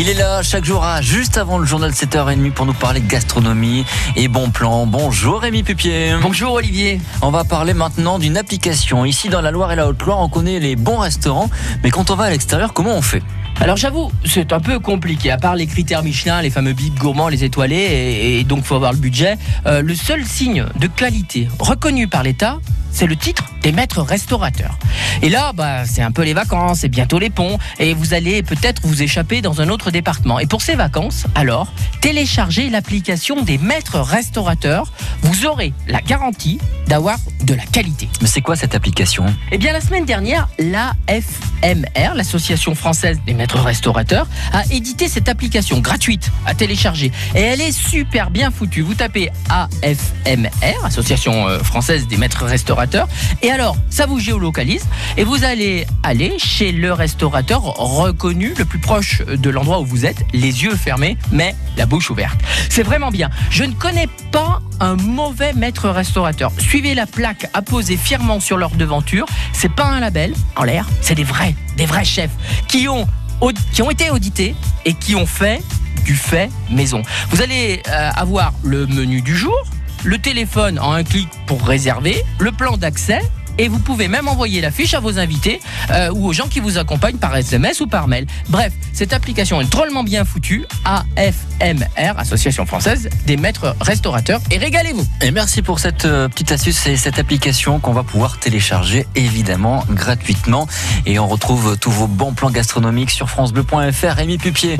Il est là chaque jour à juste avant le journal 7h30 pour nous parler de gastronomie et bon plan. Bonjour Rémi Pupier. Bonjour Olivier. On va parler maintenant d'une application. Ici dans la Loire et la Haute-Loire, on connaît les bons restaurants, mais quand on va à l'extérieur, comment on fait? Alors j'avoue, c'est un peu compliqué, à part les critères Michelin, les fameux bits gourmands, les étoilés, et, et donc faut avoir le budget. Euh, le seul signe de qualité reconnu par l'État, c'est le titre des maîtres restaurateurs. Et là, bah, c'est un peu les vacances, et bientôt les ponts, et vous allez peut-être vous échapper dans un autre département. Et pour ces vacances, alors, téléchargez l'application des maîtres restaurateurs. Vous aurez la garantie d'avoir de la qualité. Mais c'est quoi cette application? Eh bien, la semaine dernière, l'AFMR, l'Association française des maîtres restaurateurs, a édité cette application gratuite à télécharger. Et elle est super bien foutue. Vous tapez AFMR, Association euh, française des maîtres restaurateurs, et alors, ça vous géolocalise, et vous allez aller chez le restaurateur reconnu le plus proche de l'endroit où vous êtes, les yeux fermés, mais la bouche ouverte. C'est vraiment bien. Je ne connais pas un mauvais maître restaurateur. Suivez la plaque apposée fièrement sur leur devanture. C'est pas un label en l'air, c'est des vrais, des vrais chefs qui ont, qui ont été audités et qui ont fait du fait maison. Vous allez euh, avoir le menu du jour, le téléphone en un clic pour réserver, le plan d'accès et vous pouvez même envoyer la fiche à vos invités euh, ou aux gens qui vous accompagnent par SMS ou par mail. Bref, cette application est drôlement bien foutue. AFMR, Association française des maîtres restaurateurs. Et régalez-vous. Et merci pour cette euh, petite astuce et cette application qu'on va pouvoir télécharger évidemment gratuitement. Et on retrouve tous vos bons plans gastronomiques sur FranceBleu.fr. Rémi Pupier.